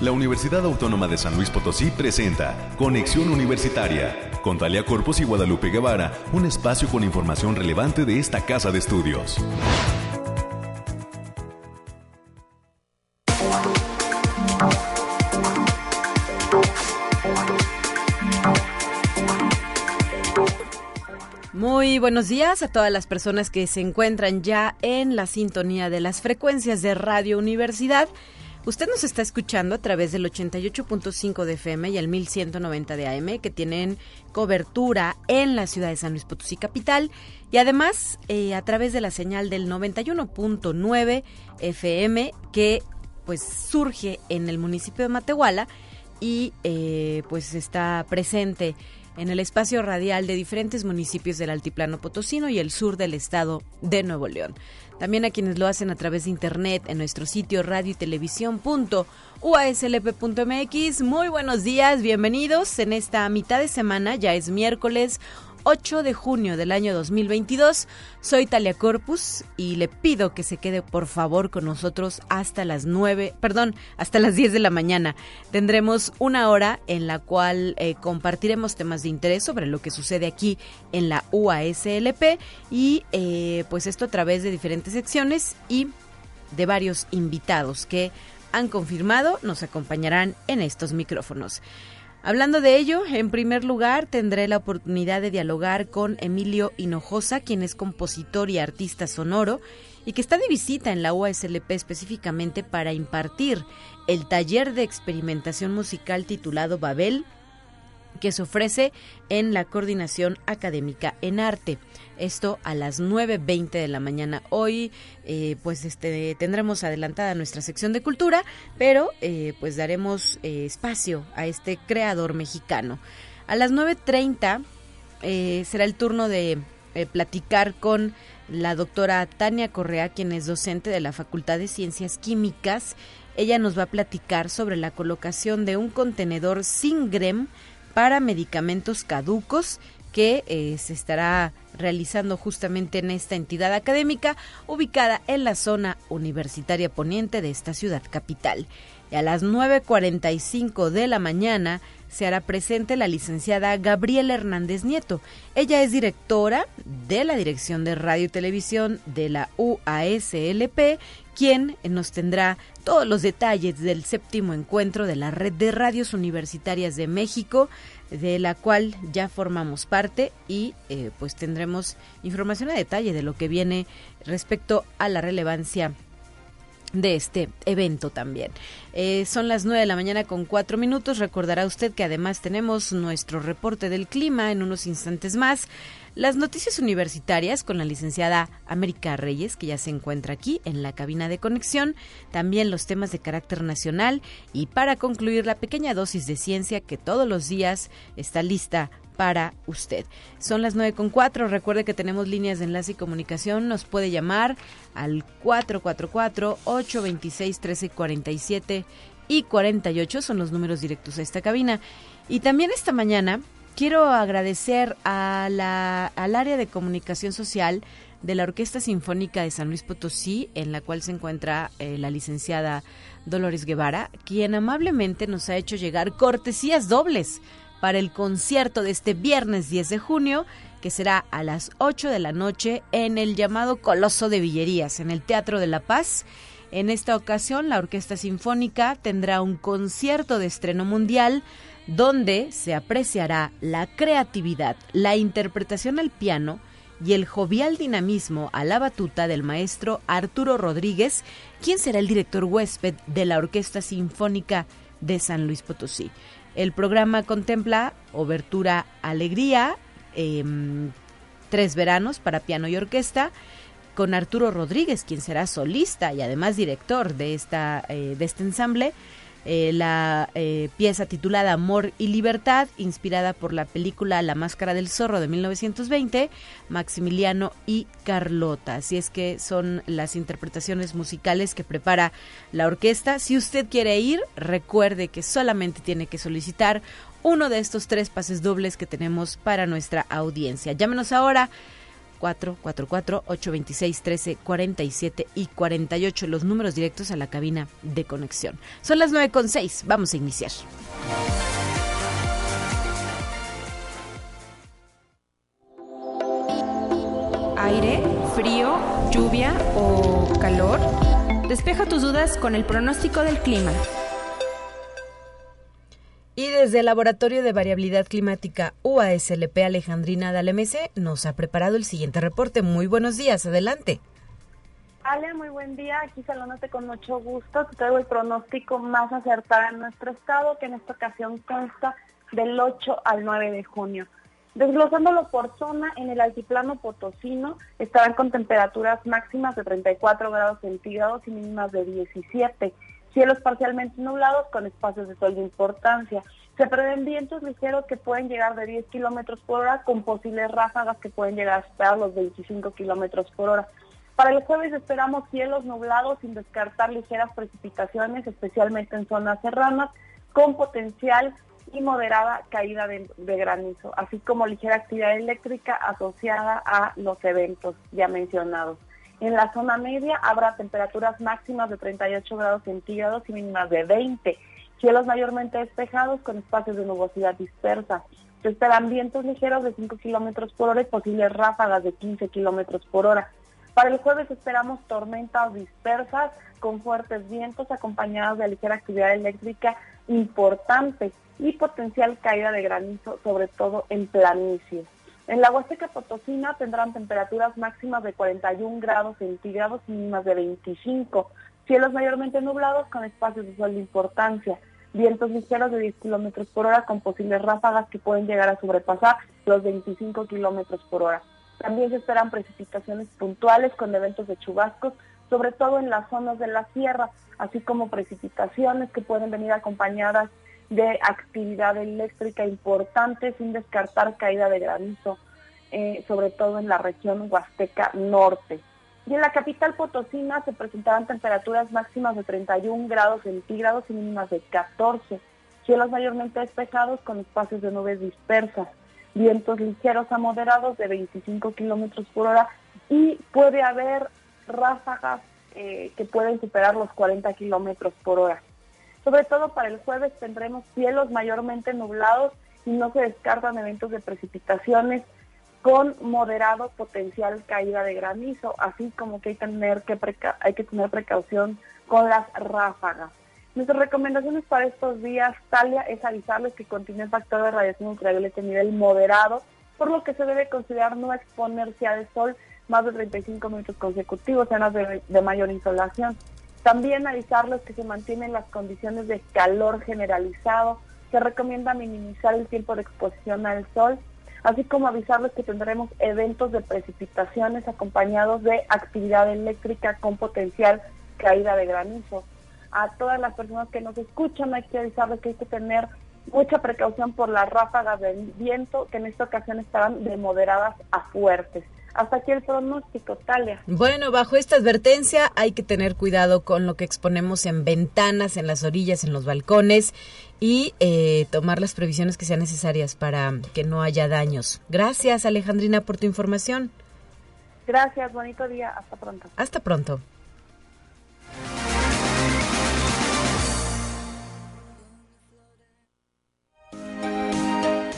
La Universidad Autónoma de San Luis Potosí presenta Conexión Universitaria con Talia Corpus y Guadalupe Guevara, un espacio con información relevante de esta casa de estudios. Muy buenos días a todas las personas que se encuentran ya en la sintonía de las frecuencias de Radio Universidad. Usted nos está escuchando a través del 88.5 de FM y el 1190 de AM que tienen cobertura en la ciudad de San Luis Potosí capital y además eh, a través de la señal del 91.9 FM que pues surge en el municipio de Matehuala y eh, pues está presente en el espacio radial de diferentes municipios del Altiplano Potosino y el sur del estado de Nuevo León. También a quienes lo hacen a través de internet en nuestro sitio radio y televisión Muy buenos días, bienvenidos en esta mitad de semana, ya es miércoles 8 de junio del año 2022. Soy Talia Corpus y le pido que se quede por favor con nosotros hasta las 9, perdón, hasta las 10 de la mañana. Tendremos una hora en la cual eh, compartiremos temas de interés sobre lo que sucede aquí en la UASLP y eh, pues esto a través de diferentes secciones y de varios invitados que han confirmado nos acompañarán en estos micrófonos. Hablando de ello, en primer lugar tendré la oportunidad de dialogar con Emilio Hinojosa, quien es compositor y artista sonoro y que está de visita en la UASLP específicamente para impartir el taller de experimentación musical titulado Babel, que se ofrece en la coordinación académica en arte. Esto a las 9.20 de la mañana. Hoy, eh, pues, este, tendremos adelantada nuestra sección de cultura, pero eh, pues daremos eh, espacio a este creador mexicano. A las 9.30 será el turno de platicar con la doctora Tania Correa, quien es docente de la Facultad de Ciencias Químicas. Ella nos va a platicar sobre la colocación de un contenedor sin grem para medicamentos caducos que eh, se estará realizando justamente en esta entidad académica ubicada en la zona universitaria poniente de esta ciudad capital. Y a las 9.45 de la mañana se hará presente la licenciada Gabriela Hernández Nieto. Ella es directora de la Dirección de Radio y Televisión de la UASLP, quien nos tendrá todos los detalles del séptimo encuentro de la Red de Radios Universitarias de México, de la cual ya formamos parte y eh, pues tendremos información a detalle de lo que viene respecto a la relevancia de este evento también. Eh, son las 9 de la mañana con cuatro minutos. Recordará usted que además tenemos nuestro reporte del clima en unos instantes más. Las noticias universitarias con la licenciada América Reyes, que ya se encuentra aquí en la cabina de conexión, también los temas de carácter nacional y para concluir la pequeña dosis de ciencia que todos los días está lista para usted. Son las nueve con cuatro. Recuerde que tenemos líneas de enlace y comunicación. Nos puede llamar al 444-826-1347 y 48. Son los números directos a esta cabina. Y también esta mañana quiero agradecer al área de comunicación social de la Orquesta Sinfónica de San Luis Potosí, en la cual se encuentra eh, la licenciada Dolores Guevara, quien amablemente nos ha hecho llegar cortesías dobles para el concierto de este viernes 10 de junio, que será a las 8 de la noche en el llamado Coloso de Villerías, en el Teatro de la Paz. En esta ocasión, la Orquesta Sinfónica tendrá un concierto de estreno mundial donde se apreciará la creatividad, la interpretación al piano y el jovial dinamismo a la batuta del maestro Arturo Rodríguez, quien será el director huésped de la Orquesta Sinfónica de San Luis Potosí. El programa contempla Obertura Alegría, em, Tres Veranos para piano y orquesta, con Arturo Rodríguez, quien será solista y además director de, esta, eh, de este ensamble, eh, la eh, pieza titulada Amor y Libertad, inspirada por la película La Máscara del Zorro de 1920, Maximiliano y Carlota. Así es que son las interpretaciones musicales que prepara la orquesta. Si usted quiere ir, recuerde que solamente tiene que solicitar uno de estos tres pases dobles que tenemos para nuestra audiencia. Llámenos ahora 444-826-1347 y 48, los números directos a la cabina de conexión. Son las 9 con 6, vamos a iniciar. Aire, frío, lluvia o calor. Despeja tus dudas con el pronóstico del clima. Desde el Laboratorio de Variabilidad Climática UASLP Alejandrina Dalemese nos ha preparado el siguiente reporte. Muy buenos días, adelante. Ale, muy buen día. Aquí saludándote con mucho gusto. Te traigo el pronóstico más acertado en nuestro estado, que en esta ocasión consta del 8 al 9 de junio. Desglosándolo por zona, en el altiplano potosino estarán con temperaturas máximas de 34 grados centígrados y mínimas de 17 cielos parcialmente nublados con espacios de sol de importancia. Se prevén vientos ligeros que pueden llegar de 10 kilómetros por hora con posibles ráfagas que pueden llegar hasta los 25 kilómetros por hora. Para el jueves esperamos cielos nublados sin descartar ligeras precipitaciones, especialmente en zonas serranas, con potencial y moderada caída de, de, granizo, así como ligera actividad eléctrica asociada a los eventos ya mencionados. En la zona media habrá temperaturas máximas de 38 grados centígrados y mínimas de 20. Cielos mayormente despejados con espacios de nubosidad dispersa. Se esperan vientos ligeros de 5 kilómetros por hora y posibles ráfagas de 15 kilómetros por hora. Para el jueves esperamos tormentas dispersas con fuertes vientos acompañados de ligera actividad eléctrica importante y potencial caída de granizo, sobre todo en planicies. En la Huasteca Potosina tendrán temperaturas máximas de 41 grados centígrados y mínimas de 25. Cielos mayormente nublados con espacios de sol de importancia. Vientos ligeros de 10 kilómetros por hora con posibles ráfagas que pueden llegar a sobrepasar los 25 kilómetros por hora. También se esperan precipitaciones puntuales con eventos de chubascos, sobre todo en las zonas de la sierra, así como precipitaciones que pueden venir acompañadas de actividad eléctrica importante sin descartar caída de granizo, eh, sobre todo en la región Huasteca Norte. Y en la capital Potosina se presentarán temperaturas máximas de 31 grados centígrados y mínimas de 14. Cielos mayormente despejados con espacios de nubes dispersas. Vientos ligeros a moderados de 25 kilómetros por hora y puede haber ráfagas eh, que pueden superar los 40 kilómetros por hora. Sobre todo para el jueves tendremos cielos mayormente nublados y no se descartan eventos de precipitaciones con moderado potencial caída de granizo, así como que hay, tener que hay que tener precaución con las ráfagas. Nuestras recomendaciones para estos días, Talia, es avisarles que continúa el factor de radiación ultravioleta a nivel moderado, por lo que se debe considerar no exponerse al sol más de 35 minutos consecutivos, en de, de mayor insolación. También avisarles que se mantienen las condiciones de calor generalizado. Se recomienda minimizar el tiempo de exposición al sol, así como avisarles que tendremos eventos de precipitaciones acompañados de actividad eléctrica con potencial caída de granizo. A todas las personas que nos escuchan hay que avisarles que hay que tener mucha precaución por las ráfagas del viento, que en esta ocasión estarán de moderadas a fuertes. Hasta aquí el pronóstico, Talia. Bueno, bajo esta advertencia hay que tener cuidado con lo que exponemos en ventanas, en las orillas, en los balcones y eh, tomar las previsiones que sean necesarias para que no haya daños. Gracias, Alejandrina, por tu información. Gracias, bonito día. Hasta pronto. Hasta pronto.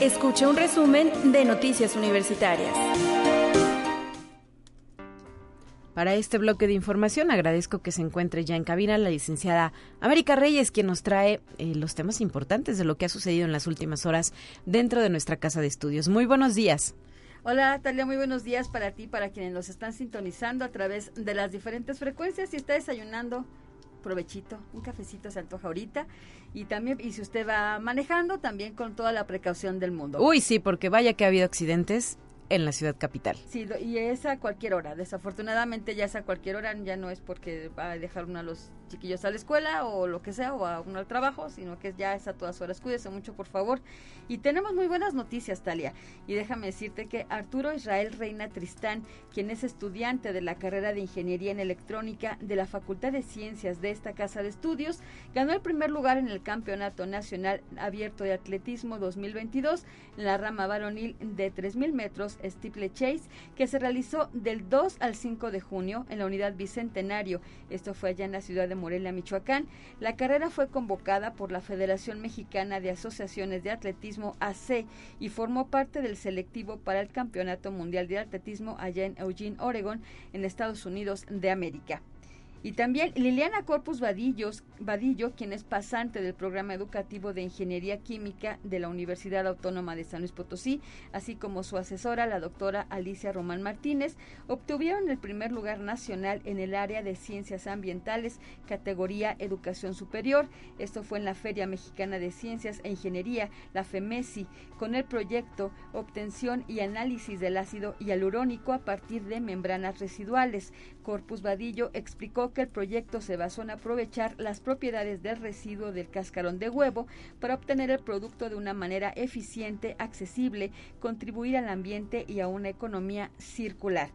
Escucha un resumen de Noticias Universitarias. Para este bloque de información agradezco que se encuentre ya en cabina la licenciada América Reyes, quien nos trae eh, los temas importantes de lo que ha sucedido en las últimas horas dentro de nuestra casa de estudios. Muy buenos días. Hola Talia, muy buenos días para ti, para quienes nos están sintonizando a través de las diferentes frecuencias. Si está desayunando, provechito, un cafecito se antoja ahorita. Y también, y si usted va manejando, también con toda la precaución del mundo. Uy, sí, porque vaya que ha habido accidentes en la ciudad capital. Sí, y es a cualquier hora. Desafortunadamente ya es a cualquier hora, ya no es porque va a dejar uno a los chiquillos a la escuela o lo que sea, o a uno al trabajo, sino que ya es a todas horas. Cuídese mucho, por favor. Y tenemos muy buenas noticias, Talia. Y déjame decirte que Arturo Israel Reina Tristán, quien es estudiante de la carrera de Ingeniería en Electrónica de la Facultad de Ciencias de esta casa de estudios, ganó el primer lugar en el Campeonato Nacional Abierto de Atletismo 2022 en la rama varonil de 3.000 metros Steeple Chase, que se realizó del 2 al 5 de junio en la unidad Bicentenario. Esto fue allá en la ciudad de Morelia, Michoacán. La carrera fue convocada por la Federación Mexicana de Asociaciones de Atletismo AC y formó parte del selectivo para el Campeonato Mundial de Atletismo allá en Eugene, Oregon, en Estados Unidos de América. Y también Liliana Corpus Vadillos, Vadillo, quien es pasante del programa educativo de Ingeniería Química de la Universidad Autónoma de San Luis Potosí, así como su asesora, la doctora Alicia Román Martínez, obtuvieron el primer lugar nacional en el área de Ciencias Ambientales, categoría Educación Superior. Esto fue en la Feria Mexicana de Ciencias e Ingeniería, la FEMESI, con el proyecto Obtención y Análisis del ácido hialurónico a partir de membranas residuales. Corpus Vadillo explicó que el proyecto se basó en aprovechar las propiedades del residuo del cascarón de huevo para obtener el producto de una manera eficiente, accesible, contribuir al ambiente y a una economía circular.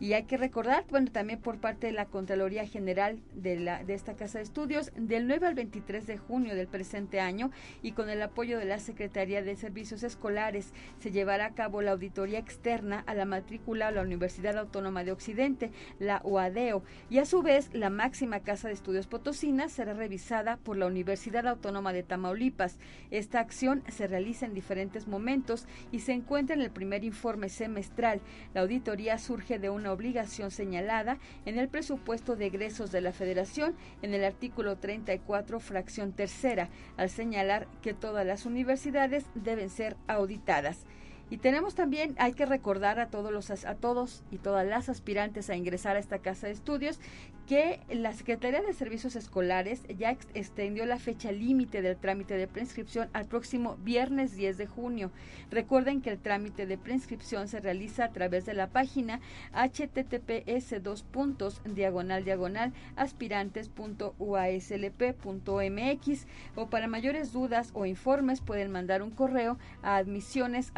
Y hay que recordar, bueno, también por parte de la Contraloría General de, la, de esta Casa de Estudios, del 9 al 23 de junio del presente año y con el apoyo de la Secretaría de Servicios Escolares, se llevará a cabo la auditoría externa a la matrícula de la Universidad Autónoma de Occidente, la UADEO, y a su vez la máxima Casa de Estudios Potosina será revisada por la Universidad Autónoma de Tamaulipas. Esta acción se realiza en diferentes momentos y se encuentra en el primer informe semestral. La auditoría surge de un obligación señalada en el presupuesto de egresos de la Federación en el artículo 34, fracción tercera, al señalar que todas las universidades deben ser auditadas. Y tenemos también, hay que recordar a todos los a todos y todas las aspirantes a ingresar a esta casa de estudios que la Secretaría de Servicios Escolares ya extendió la fecha límite del trámite de preinscripción al próximo viernes 10 de junio. Recuerden que el trámite de preinscripción se realiza a través de la página https dos puntos diagonal diagonal aspirantes.uaslp.mx o para mayores dudas o informes pueden mandar un correo a admisiones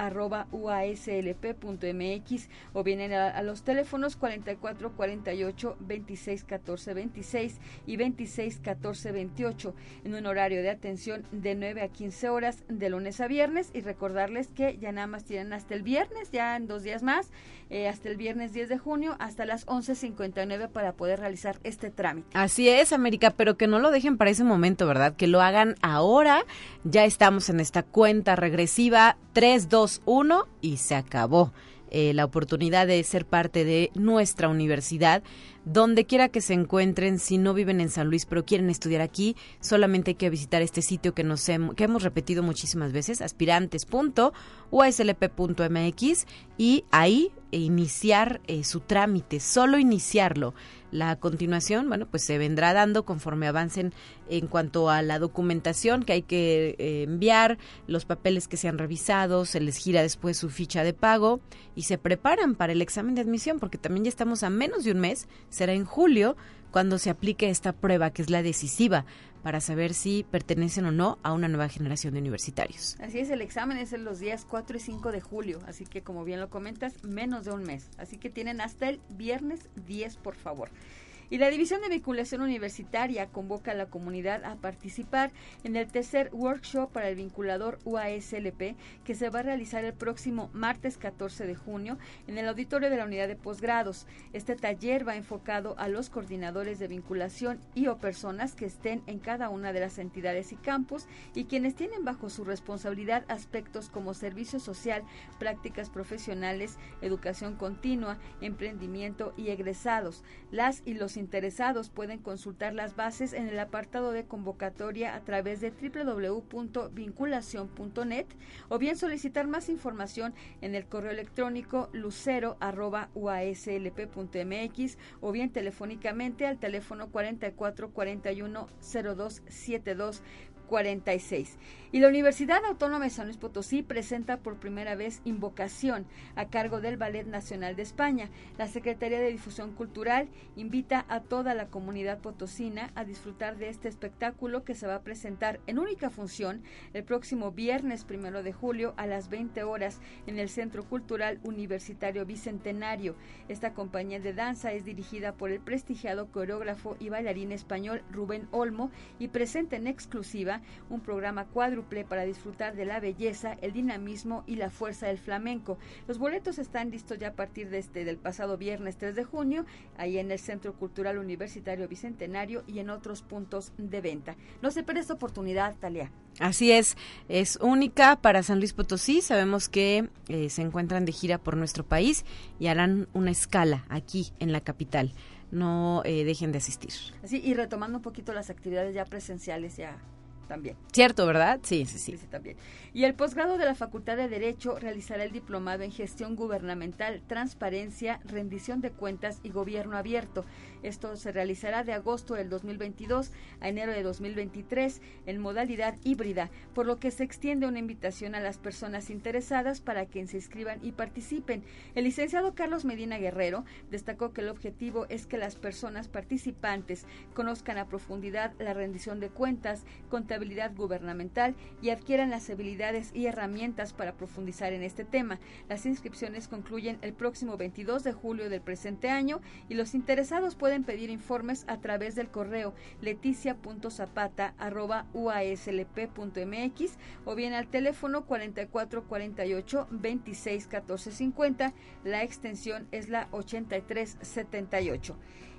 uaslp.mx o vienen a, los teléfonos 44 48 26 14 26 y 26 14 28 en un horario de atención de 9 a 15 horas de lunes a viernes y recordarles que ya nada más tienen hasta el viernes, ya en dos días más, eh, hasta el viernes 10 de junio hasta las 11.59 para poder realizar este trámite. Así es, América, pero que no lo dejen para ese momento, ¿verdad? Que lo hagan ahora. Ya estamos en esta cuenta regresiva 3, 2, 1 y se acabó. Eh, la oportunidad de ser parte de nuestra universidad. Donde quiera que se encuentren, si no viven en San Luis pero quieren estudiar aquí, solamente hay que visitar este sitio que nos que hemos repetido muchísimas veces, aspirantes.uslp.mx y ahí iniciar eh, su trámite, solo iniciarlo. La continuación, bueno, pues se vendrá dando conforme avancen en cuanto a la documentación que hay que eh, enviar, los papeles que se han revisado, se les gira después su ficha de pago y se preparan para el examen de admisión porque también ya estamos a menos de un mes será en julio cuando se aplique esta prueba que es la decisiva para saber si pertenecen o no a una nueva generación de universitarios. Así es, el examen es en los días 4 y 5 de julio, así que como bien lo comentas, menos de un mes. Así que tienen hasta el viernes 10, por favor. Y la División de Vinculación Universitaria convoca a la comunidad a participar en el tercer workshop para el vinculador UASLP que se va a realizar el próximo martes 14 de junio en el auditorio de la unidad de posgrados. Este taller va enfocado a los coordinadores de vinculación y o personas que estén en cada una de las entidades y campus y quienes tienen bajo su responsabilidad aspectos como servicio social, prácticas profesionales, educación continua, emprendimiento y egresados. Las y los interesados pueden consultar las bases en el apartado de convocatoria a través de www.vinculación.net o bien solicitar más información en el correo electrónico lucero@uaslp.mx o bien telefónicamente al teléfono 4441 0272 46. Y la Universidad Autónoma de San Luis Potosí presenta por primera vez Invocación a cargo del Ballet Nacional de España. La Secretaría de Difusión Cultural invita a toda la comunidad potosina a disfrutar de este espectáculo que se va a presentar en única función el próximo viernes primero de julio a las 20 horas en el Centro Cultural Universitario Bicentenario. Esta compañía de danza es dirigida por el prestigiado coreógrafo y bailarín español Rubén Olmo y presenta en exclusiva un programa cuadro para disfrutar de la belleza, el dinamismo y la fuerza del flamenco. Los boletos están listos ya a partir de este del pasado viernes 3 de junio, ahí en el Centro Cultural Universitario Bicentenario y en otros puntos de venta. No se pierda esta oportunidad, Talia. Así es, es única para San Luis Potosí. Sabemos que eh, se encuentran de gira por nuestro país y harán una escala aquí en la capital. No eh, dejen de asistir. Así, y retomando un poquito las actividades ya presenciales, ya también. Cierto, ¿verdad? Sí, sí, sí. sí, también. Y el posgrado de la Facultad de Derecho realizará el diplomado en Gestión Gubernamental, Transparencia, Rendición de Cuentas y Gobierno Abierto. Esto se realizará de agosto del 2022 a enero de 2023 en modalidad híbrida, por lo que se extiende una invitación a las personas interesadas para que se inscriban y participen. El licenciado Carlos Medina Guerrero destacó que el objetivo es que las personas participantes conozcan a profundidad la rendición de cuentas, contabilidad gubernamental y adquieran las habilidades y herramientas para profundizar en este tema. Las inscripciones concluyen el próximo 22 de julio del presente año y los interesados pueden pedir informes a través del correo leticia.zapata.uaslp.mx o bien al teléfono 4448 26 50. La extensión es la 8378.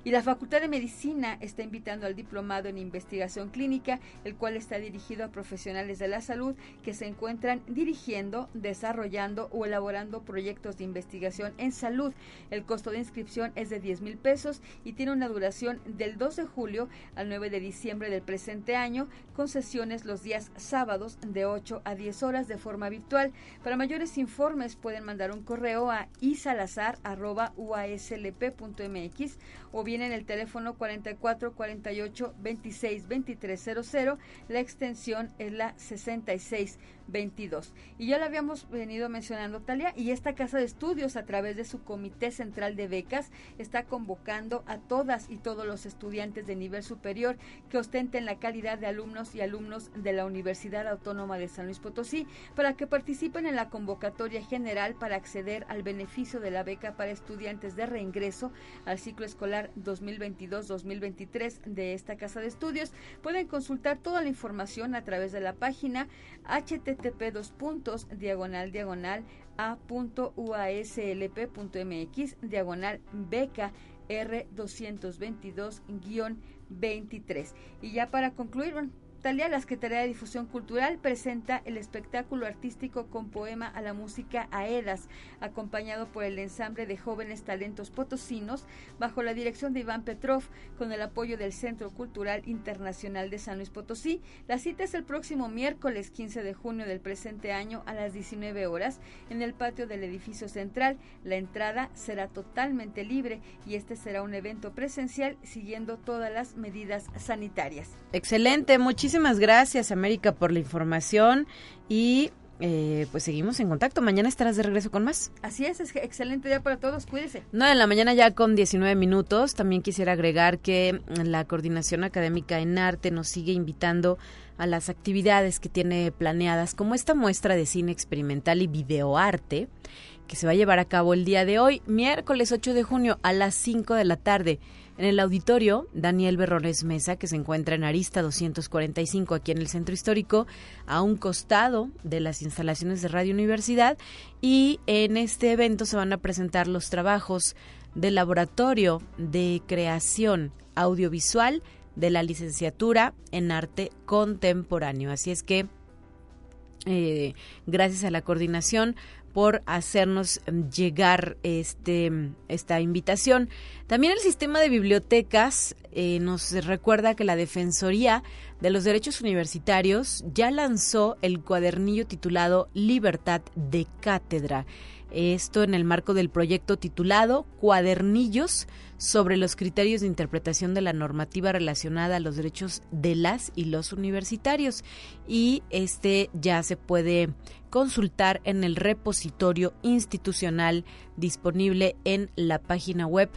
Y la Facultad de Medicina está invitando al diplomado en investigación clínica, el cual está dirigido a profesionales de la salud que se encuentran dirigiendo, desarrollando o elaborando proyectos de investigación en salud. El costo de inscripción es de 10 mil pesos y tiene una duración del 2 de julio al 9 de diciembre del presente año, con sesiones los días sábados de 8 a 10 horas de forma virtual. Para mayores informes pueden mandar un correo a isalazar.uaslp.mx o bien en el teléfono 44 48 26 2300. La extensión es la 66 22. Y ya lo habíamos venido mencionando, Talia, y esta casa de estudios, a través de su Comité Central de Becas, está convocando a todas y todos los estudiantes de nivel superior que ostenten la calidad de alumnos y alumnos de la Universidad Autónoma de San Luis Potosí para que participen en la convocatoria general para acceder al beneficio de la beca para estudiantes de reingreso al ciclo escolar 2022-2023 de esta casa de estudios. Pueden consultar toda la información a través de la página http dos puntos diagonal diagonal a.uaslp.mx diagonal beca R222-23. Y ya para concluir, bueno, La Secretaría de Difusión Cultural presenta el espectáculo artístico con poema a la música Aedas, acompañado por el ensamble de jóvenes talentos potosinos, bajo la dirección de Iván Petrov, con el apoyo del Centro Cultural Internacional de San Luis Potosí. La cita es el próximo miércoles 15 de junio del presente año a las 19 horas en el patio del edificio central. La entrada será totalmente libre y este será un evento presencial siguiendo todas las medidas sanitarias. Excelente, muchísimas Muchísimas gracias, América, por la información y eh, pues seguimos en contacto. Mañana estarás de regreso con más. Así es, es excelente día para todos. Cuídese. No, en la mañana ya con 19 minutos. También quisiera agregar que la Coordinación Académica en Arte nos sigue invitando a las actividades que tiene planeadas, como esta muestra de cine experimental y videoarte, que se va a llevar a cabo el día de hoy, miércoles 8 de junio a las 5 de la tarde. En el auditorio, Daniel Berrones Mesa, que se encuentra en Arista 245, aquí en el Centro Histórico, a un costado de las instalaciones de Radio Universidad. Y en este evento se van a presentar los trabajos del Laboratorio de Creación Audiovisual de la licenciatura en arte contemporáneo. Así es que, eh, gracias a la coordinación, por hacernos llegar este, esta invitación. También el sistema de bibliotecas eh, nos recuerda que la Defensoría de los Derechos Universitarios ya lanzó el cuadernillo titulado Libertad de Cátedra. Esto en el marco del proyecto titulado Cuadernillos sobre los criterios de interpretación de la normativa relacionada a los derechos de las y los universitarios. Y este ya se puede consultar en el repositorio institucional disponible en la página web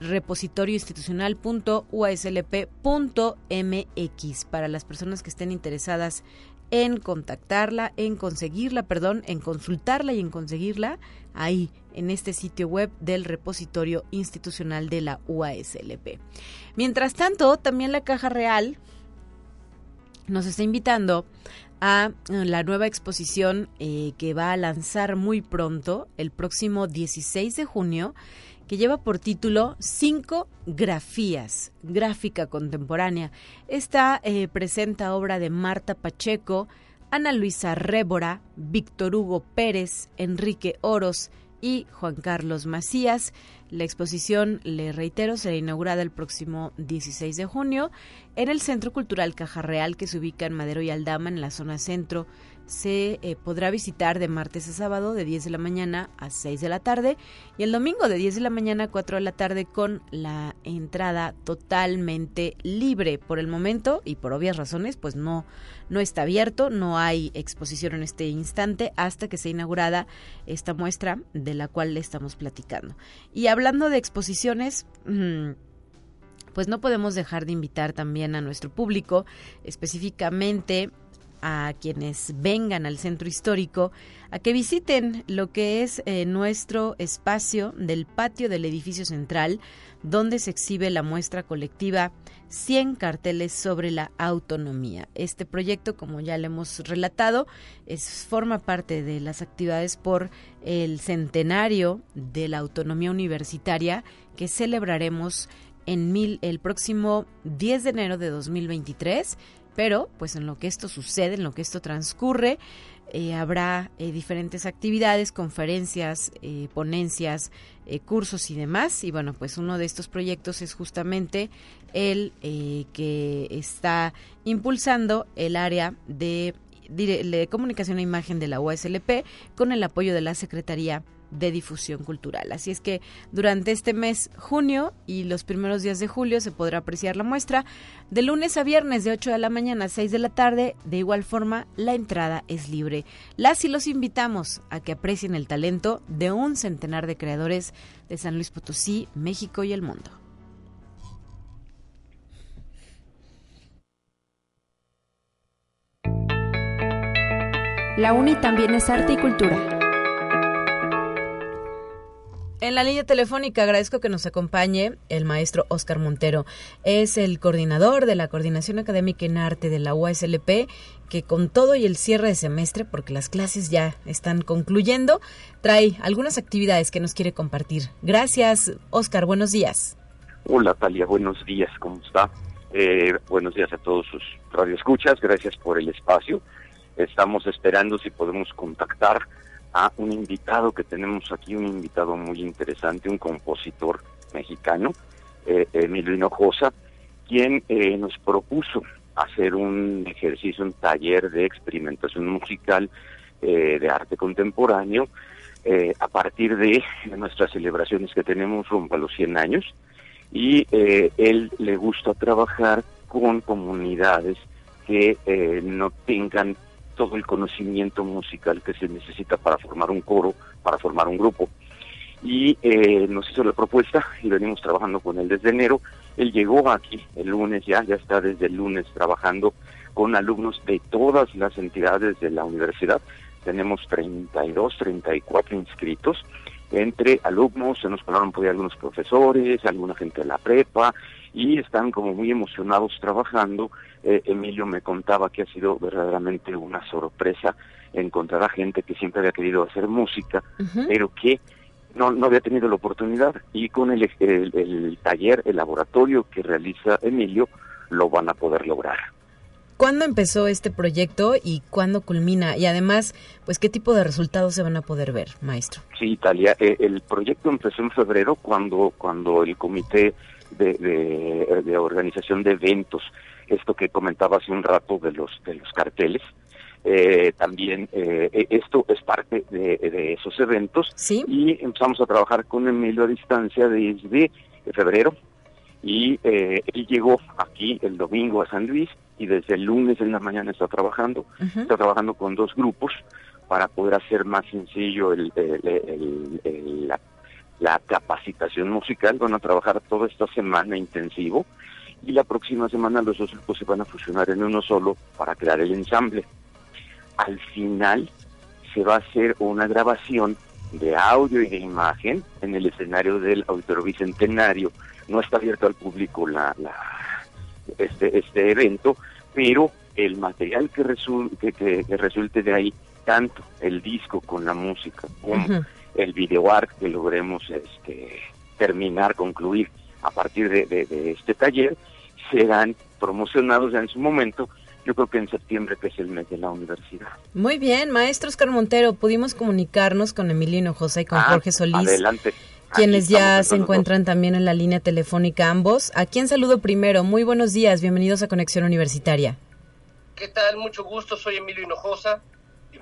repositorio-institucional.uslp.mx para las personas que estén interesadas en contactarla, en conseguirla, perdón, en consultarla y en conseguirla ahí en este sitio web del repositorio institucional de la UASLP. Mientras tanto, también la Caja Real nos está invitando a la nueva exposición eh, que va a lanzar muy pronto, el próximo 16 de junio, que lleva por título Cinco Grafías, gráfica contemporánea. Esta eh, presenta obra de Marta Pacheco, Ana Luisa Rébora, Víctor Hugo Pérez, Enrique Oros y Juan Carlos Macías. La exposición, le reitero, será inaugurada el próximo 16 de junio en el Centro Cultural Caja Real, que se ubica en Madero y Aldama, en la zona centro se eh, podrá visitar de martes a sábado de 10 de la mañana a 6 de la tarde y el domingo de 10 de la mañana a 4 de la tarde con la entrada totalmente libre por el momento y por obvias razones pues no no está abierto, no hay exposición en este instante hasta que sea inaugurada esta muestra de la cual le estamos platicando. Y hablando de exposiciones, mm, pues no podemos dejar de invitar también a nuestro público, específicamente a quienes vengan al centro histórico a que visiten lo que es eh, nuestro espacio del patio del edificio central, donde se exhibe la muestra colectiva 100 carteles sobre la autonomía. Este proyecto, como ya le hemos relatado, forma parte de las actividades por el centenario de la autonomía universitaria que celebraremos en mil, el próximo 10 de enero de 2023 pero pues en lo que esto sucede, en lo que esto transcurre, eh, habrá eh, diferentes actividades, conferencias, eh, ponencias, cursos y demás. Y bueno, pues uno de estos proyectos es justamente el que está impulsando el área de, de comunicación e imagen de la USLP con el apoyo de la Secretaría de difusión cultural. Así es que durante este mes junio y los primeros días de julio se podrá apreciar la muestra de lunes a viernes de 8 de la mañana a 6 de la tarde. De igual forma, la entrada es libre. Las y los invitamos a que aprecien el talento de un centenar de creadores de San Luis Potosí, México y el mundo. La UNI también es arte y cultura. En la línea telefónica agradezco que nos acompañe el maestro Oscar Montero. Es el coordinador de la Coordinación Académica en Arte de la UASLP, que con todo y el cierre de semestre, porque las clases ya están concluyendo, trae algunas actividades que nos quiere compartir. Gracias, Oscar. Buenos días. Hola, Talia. Buenos días. ¿Cómo está? Eh, buenos días a todos sus radioescuchas. Gracias por el espacio. Estamos esperando si podemos contactar a un invitado que tenemos aquí, un invitado muy interesante, un compositor mexicano, eh, Emilio Hinojosa, quien eh, nos propuso hacer un ejercicio, un taller de experimentación musical eh, de arte contemporáneo eh, a partir de nuestras celebraciones que tenemos rumbo a los 100 años. Y él le gusta trabajar con comunidades que no tengan todo el conocimiento musical que se necesita para formar un coro, para formar un grupo. Y eh, nos hizo la propuesta y venimos trabajando con él desde enero. Él llegó aquí el lunes ya, ya está desde el lunes trabajando con alumnos de todas las entidades de la universidad. Tenemos 32, 34 inscritos entre alumnos, se nos colaron por ahí algunos profesores, alguna gente de la prepa, y están como muy emocionados trabajando. Eh, Emilio me contaba que ha sido verdaderamente una sorpresa encontrar a gente que siempre había querido hacer música, pero que no, no había tenido la oportunidad y con el, el taller, el laboratorio que realiza Emilio, lo van a poder lograr. ¿Cuándo empezó este proyecto y cuándo culmina? Y además, pues, ¿qué tipo de resultados se van a poder ver, maestro? Sí, Italia. Eh, el proyecto empezó en febrero cuando, cuando el comité de, organización de eventos. Esto que comentaba hace un rato de los de los carteles. Eh, también eh, e, esto es parte de, esos eventos y empezamos a trabajar con Emilio a distancia desde febrero y eh, él llegó aquí el domingo a San Luis y desde el lunes en la mañana está trabajando, está trabajando con dos grupos para poder hacer más sencillo el, la, capacitación musical, van a trabajar toda esta semana intensivo y la próxima semana los dos grupos se van a fusionar en uno solo para crear el ensamble. Al final se va a hacer una grabación de audio y de imagen en el escenario del Auditorio Bicentenario. No está abierto al público la, este, este evento, pero el material que, que, resulte de ahí, tanto el disco con la música como el video art que logremos este, terminar, concluir a partir de, de este taller, serán promocionados ya en su momento yo creo que en septiembre, que es el mes de la universidad. Muy bien, maestro Oscar Montero, pudimos comunicarnos con Emilio Hinojosa y con ah, Jorge Solís. Adelante. Quienes ya se encuentran también en la línea telefónica ambos. ¿A quién saludo primero? Muy buenos días, bienvenidos a Conexión Universitaria. ¿Qué tal? Mucho gusto, soy Emilio Hinojosa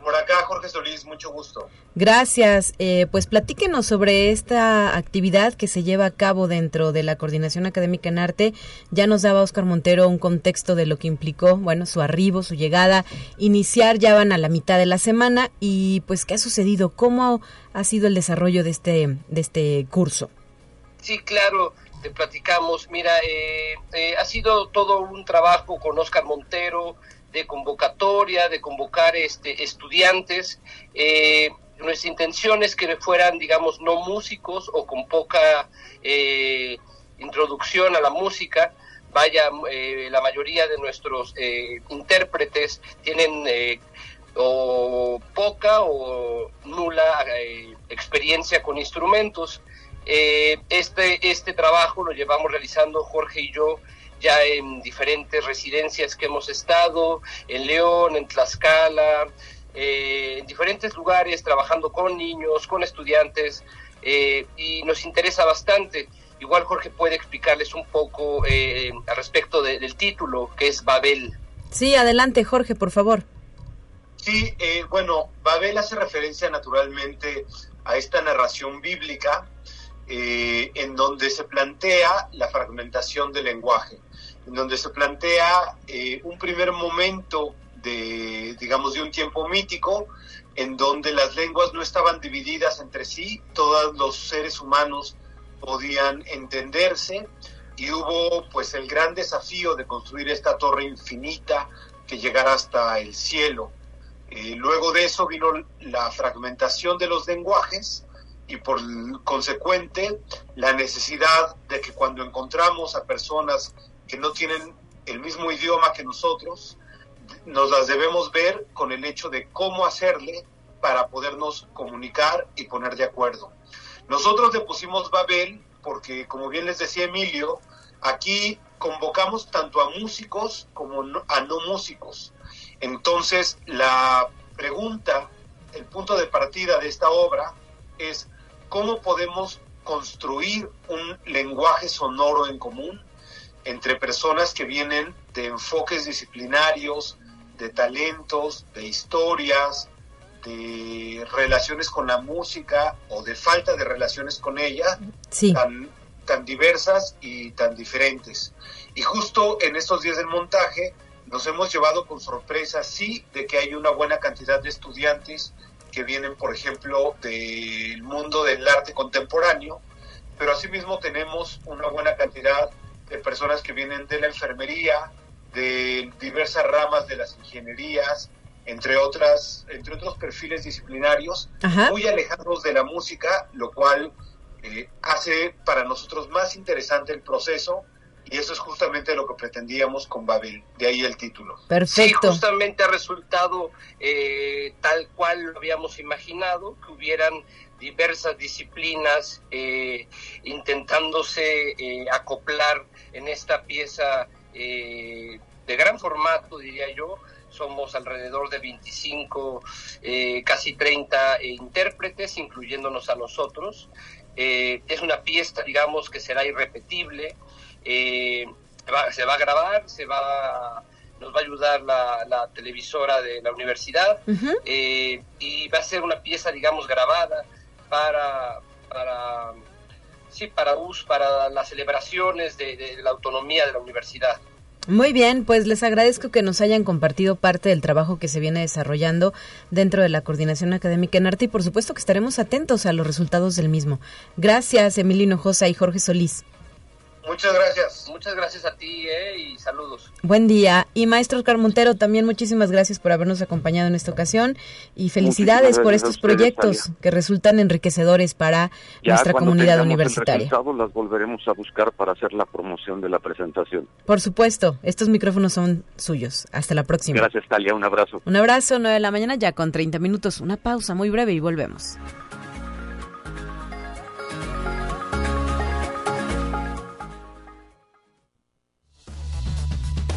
por acá, Jorge Solís, mucho gusto. Gracias. Eh, pues platíquenos sobre esta actividad que se lleva a cabo dentro de la Coordinación Académica en Arte. Ya nos daba Oscar Montero un contexto de lo que implicó, bueno, su arribo, su llegada, iniciar, ya van a la mitad de la semana y pues qué ha sucedido, cómo ha sido el desarrollo de este, de este curso. Sí, claro, te platicamos. Mira, eh, eh, ha sido todo un trabajo con Oscar Montero, de convocatoria, de convocar este, estudiantes. Eh, nuestra intención es que fueran, digamos, no músicos o con poca eh, introducción a la música. Vaya, eh, la mayoría de nuestros intérpretes tienen o poca o nula experiencia con instrumentos. este, este trabajo lo llevamos realizando Jorge y yo ya en diferentes residencias que hemos estado, en León, en Tlaxcala, eh, en diferentes lugares, trabajando con niños, con estudiantes, eh, y nos interesa bastante. Igual Jorge puede explicarles un poco eh, al respecto del título, que es Babel. Sí, adelante Jorge, por favor. Sí, bueno, Babel hace referencia naturalmente a esta narración bíblica eh, en donde se plantea la fragmentación del lenguaje, en donde se plantea eh, un primer momento de, digamos, de un tiempo mítico, en donde las lenguas no estaban divididas entre sí, todos los seres humanos podían entenderse y hubo pues el gran desafío de construir esta torre infinita que llegara hasta el cielo. Eh, luego de eso vino la fragmentación de los lenguajes, y por consecuente la necesidad de que cuando encontramos a personas que no tienen el mismo idioma que nosotros, nos las debemos ver con el hecho de cómo hacerle para podernos comunicar y poner de acuerdo. Nosotros le pusimos Babel porque, como bien les decía Emilio, aquí convocamos tanto a músicos como a no músicos. Entonces, la pregunta, el punto de partida de esta obra es cómo podemos construir un lenguaje sonoro en común entre personas que vienen de enfoques disciplinarios, de talentos, de historias, de relaciones con la música o de falta de relaciones con ella, tan, tan diversas y tan diferentes. Y justo en estos días del montaje nos hemos llevado con sorpresa, sí, de que hay una buena cantidad de estudiantes que vienen, por ejemplo, del mundo del arte contemporáneo, pero asimismo tenemos una buena cantidad de personas que vienen de la enfermería, de diversas ramas de las ingenierías, entre otras, entre otros perfiles disciplinarios, muy alejados de la música, lo cual eh, hace para nosotros más interesante el proceso y eso es justamente lo que pretendíamos con Babel, de ahí el título. Perfecto. Sí, justamente ha resultado eh, tal cual lo habíamos imaginado, que hubieran diversas disciplinas eh, intentándose eh, acoplar en esta pieza de gran formato, diría yo. Somos alrededor de 25, casi 30 intérpretes, incluyéndonos a nosotros. es una pieza, digamos, que será irrepetible, Eh, se va a grabar, se va nos va a ayudar la, televisora de la universidad eh, y va a ser una pieza, digamos, grabada para, para sí, para uso, para las celebraciones de la autonomía de la universidad. Muy bien, pues les agradezco que nos hayan compartido parte del trabajo que se viene desarrollando dentro de la Coordinación Académica en Arte y por supuesto que estaremos atentos a los resultados del mismo. Gracias, Emilio Hinojosa y Jorge Solís. Muchas gracias. Muchas gracias a ti eh, y saludos. Buen día. Y maestro Oscar Montero, también muchísimas gracias por habernos acompañado en esta ocasión y felicidades por estos proyectos que resultan enriquecedores para nuestra comunidad universitaria. las volveremos a buscar para hacer la promoción de la presentación. Por supuesto, estos micrófonos son suyos. Hasta la próxima. Gracias, Talia. Un abrazo. Un abrazo, 9 de la mañana ya con 30 minutos. Una pausa muy breve y volvemos.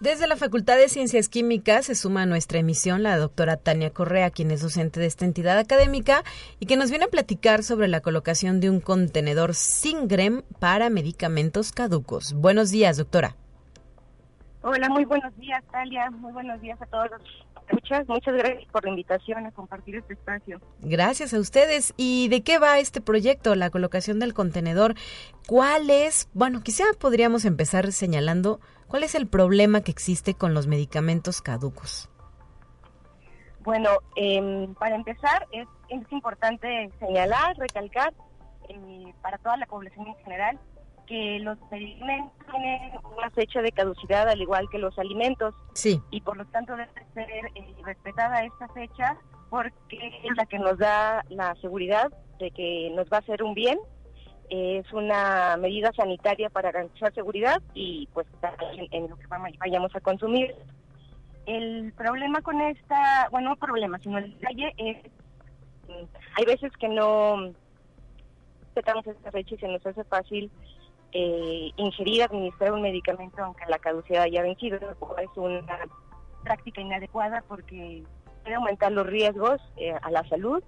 Desde la Facultad de Ciencias Químicas se suma a nuestra emisión la doctora Tania Correa, quien es docente de esta entidad académica y que nos viene a platicar sobre la colocación de un contenedor Singrem para medicamentos caducos. Buenos días, doctora. Hola, muy buenos días, Talia. Muy buenos días a todos Muchas, muchas gracias por la invitación a compartir este espacio. Gracias a ustedes. ¿Y de qué va este proyecto, la colocación del contenedor? ¿Cuál es, bueno, quizá podríamos empezar señalando ¿Cuál es el problema que existe con los medicamentos caducos? Bueno, em, para empezar es, importante señalar, recalcar eh, para toda la población en general que los medicamentos tienen una fecha de caducidad al igual que los alimentos. Sí. Y por lo tanto debe ser eh, respetada esta fecha porque es la que nos da la seguridad de que nos va a hacer un bien es una medida sanitaria para garantizar seguridad y pues en, en lo que vayamos a consumir. El problema con esta, bueno, no problema, sino el detalle es, mm, hay veces que no respetamos esta fecha y se nos hace fácil eh, ingerir, administrar un medicamento aunque la caducidad haya vencido, es una práctica inadecuada porque puede aumentar los riesgos eh, a la salud,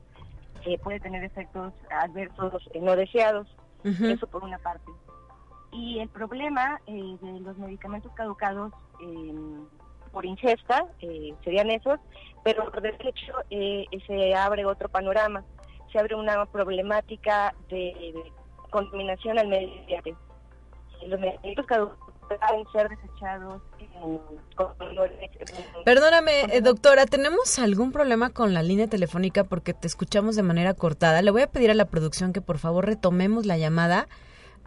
puede tener efectos adversos no deseados. Eso por una parte. Y el problema eh, de los medicamentos caducados em, por ingesta eh, serían esos, pero por hecho eh, se abre otro panorama, se abre una problemática de, contaminación al medio ambiente. Los medicamentos caducados ser desechados Perdóname, doctora, ¿tenemos algún problema con la línea telefónica porque te escuchamos de manera cortada? Le voy a pedir a la producción que por favor retomemos la llamada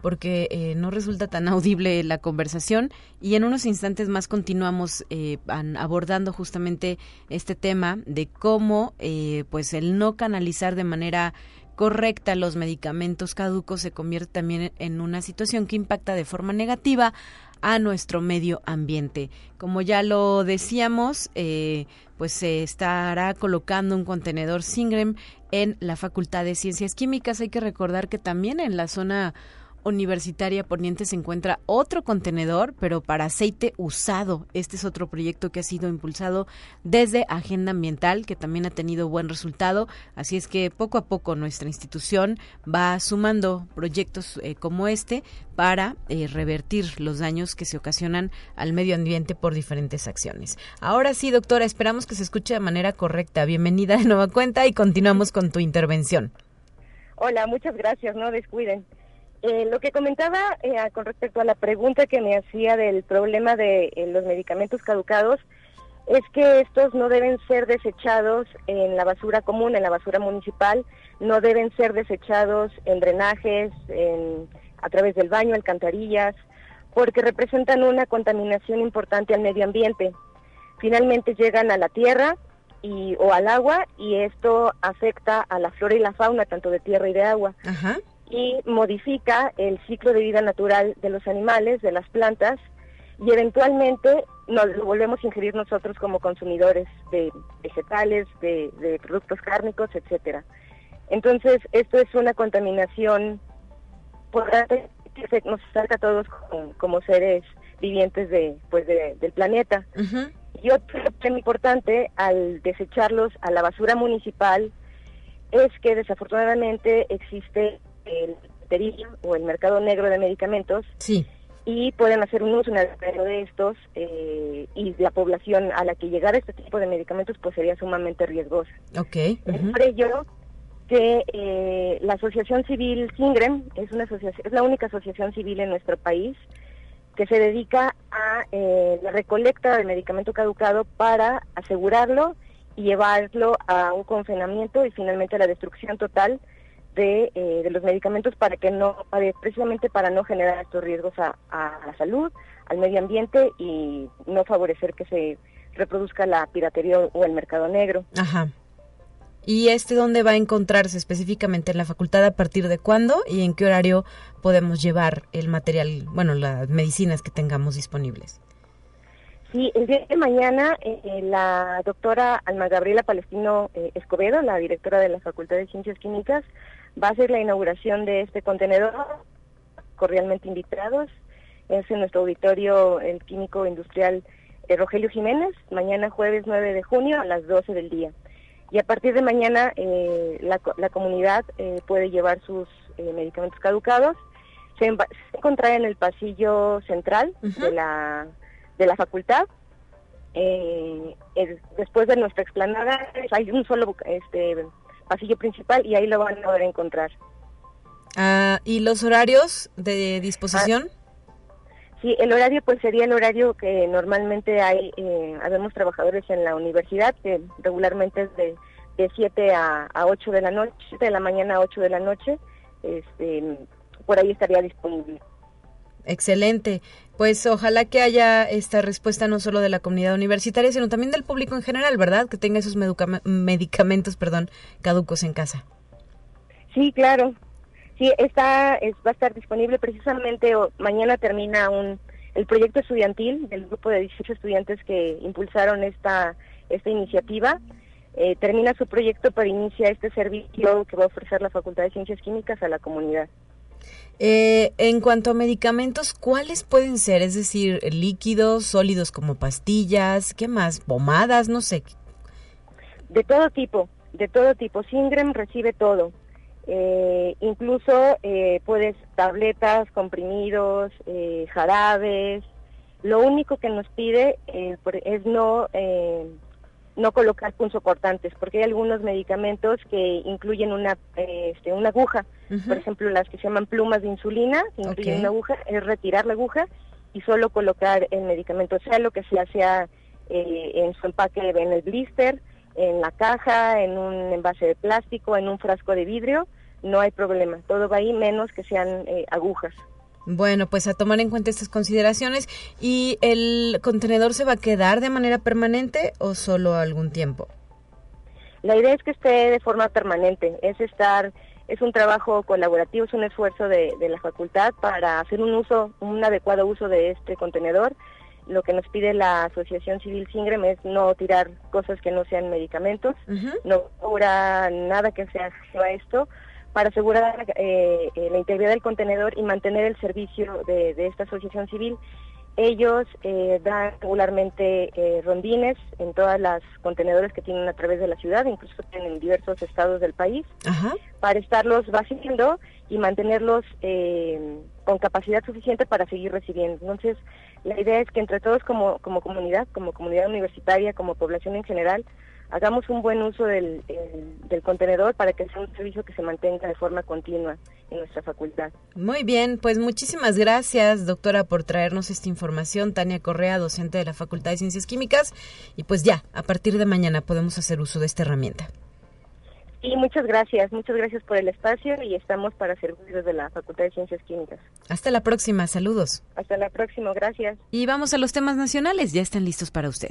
porque eh, no resulta tan audible la conversación y en unos instantes más continuamos eh, abordando justamente este tema de cómo eh, pues el no canalizar de manera correcta los medicamentos caducos se convierte también en una situación que impacta de forma negativa a nuestro medio ambiente. Como ya lo decíamos, eh, pues se estará colocando un contenedor Singrem en la Facultad de Ciencias Químicas. Hay que recordar que también en la zona Universitaria Poniente se encuentra otro contenedor, pero para aceite usado. Este es otro proyecto que ha sido impulsado desde Agenda Ambiental, que también ha tenido buen resultado. Así es que poco a poco nuestra institución va sumando proyectos eh, como este para eh, revertir los daños que se ocasionan al medio ambiente por diferentes acciones. Ahora sí, doctora, esperamos que se escuche de manera correcta. Bienvenida de nueva cuenta y continuamos con tu intervención. Hola, muchas gracias, no descuiden. Eh, lo que comentaba eh, con respecto a la pregunta que me hacía del problema de eh, los medicamentos caducados es que estos no deben ser desechados en la basura común, en la basura municipal, no deben ser desechados en drenajes, a través del baño, alcantarillas, porque representan una contaminación importante al medio ambiente. Finalmente llegan a la tierra y, o al agua y esto afecta a la flora y la fauna, tanto de tierra y de agua. Y modifica el ciclo de vida natural de los animales, de las plantas, y eventualmente nos lo volvemos a ingerir nosotros como consumidores de vegetales, de, productos cárnicos, etcétera. Entonces, esto es una contaminación que nos acerca a todos como, seres vivientes de, pues del planeta. Y otro tema importante al desecharlos a la basura municipal es que desafortunadamente existe el o el mercado negro de medicamentos. Sí. Y pueden hacer un uso de estos eh, y la población a la que llegara este tipo de medicamentos pues sería sumamente riesgosa. Ok. Por ello que eh, la Asociación Civil Singrem es una asociación, es la única asociación civil en nuestro país que se dedica a eh, la recolecta de medicamento caducado para asegurarlo y llevarlo a un confinamiento y finalmente a la destrucción total de, eh, de los medicamentos para que no, precisamente para no generar estos riesgos a, a, la salud, al medio ambiente y no favorecer que se reproduzca la piratería o el mercado negro. Ajá. ¿Y este dónde va a encontrarse específicamente en la facultad? ¿A partir de cuándo? ¿Y en qué horario podemos llevar el material, bueno, las medicinas que tengamos disponibles? Sí, el día de mañana eh, la doctora Alma Gabriela Palestino eh, Escobedo, la directora de la Facultad de Ciencias Químicas, va a hacer la inauguración de este contenedor, cordialmente invitados. Es en nuestro auditorio el químico industrial eh, Rogelio Jiménez, mañana jueves 9 de junio a las 12 del día y a partir de mañana eh, la, la, comunidad eh, puede llevar sus medicamentos caducados. Se, encuentra en el pasillo central de, la, de la facultad. después de nuestra explanada hay un solo este, pasillo principal y ahí lo van a poder encontrar. Ah, ¿Y los horarios de disposición? Sí, el horario pues sería el horario que normalmente hay, eh, habemos trabajadores en la universidad, que regularmente es de, de 7 a, a 8 de la noche, de la mañana a 8 de la noche, este, por ahí estaría disponible. Excelente. Pues ojalá que haya esta respuesta no solo de la comunidad universitaria, sino también del público en general, ¿verdad? Que tenga esos medicamentos, perdón, caducos en casa. Sí, claro. Sí, está, va a estar disponible precisamente, mañana termina un, el proyecto estudiantil del grupo de 18 estudiantes que impulsaron esta, esta iniciativa. Eh, termina su proyecto para iniciar este servicio que va a ofrecer la Facultad de Ciencias Químicas a la comunidad. Eh, en cuanto a medicamentos, ¿cuáles pueden ser? Es decir, líquidos, sólidos como pastillas, ¿qué más? ¿Pomadas? No sé. De todo tipo, de todo tipo. Singrem recibe todo. Eh, incluso eh, puedes tabletas, comprimidos, eh, jarabes. Lo único que nos pide eh, es no no colocar punzocortantes, porque hay algunos medicamentos que incluyen una este, una aguja. Por ejemplo, las que se llaman plumas de insulina, que incluyen una aguja, es retirar la aguja y solo colocar el medicamento, sea lo que sea, sea en su empaque, en el blister, en la caja, en un envase de plástico, en un frasco de vidrio, no hay problema. Todo va ahí menos que sean eh, agujas. Bueno, pues a tomar en cuenta estas consideraciones. ¿Y el contenedor se va a quedar de manera permanente o solo algún tiempo? La idea es que esté de forma permanente. Es estar, es un trabajo colaborativo, es un esfuerzo de, la facultad para hacer un uso, un adecuado uso de este contenedor. Lo que nos pide la Asociación Civil Singrem es no tirar cosas que no sean medicamentos, no cobra nada que sea a esto, para asegurar eh, eh, la integridad del contenedor y mantener el servicio de, esta asociación civil. Ellos eh, dan regularmente rondines en todas las contenedores que tienen a través de la ciudad, incluso en diversos estados del país, para estarlos vaciando y mantenerlos con capacidad suficiente para seguir recibiendo. Entonces, la idea es que entre todos como, como comunidad, como comunidad universitaria, como población en general, hagamos un buen uso del, del contenedor para que sea un servicio que se mantenga de forma continua en nuestra facultad. Muy bien, pues muchísimas gracias, doctora, por traernos esta información. Tania Correa, docente de la Facultad de Ciencias Químicas. Y pues ya, a partir de mañana podemos hacer uso de esta herramienta. Y muchas gracias, muchas gracias por el espacio y estamos para servir desde la Facultad de Ciencias Químicas. Hasta la próxima, saludos. Hasta la próxima, gracias. Y vamos a los temas nacionales, ya están listos para usted.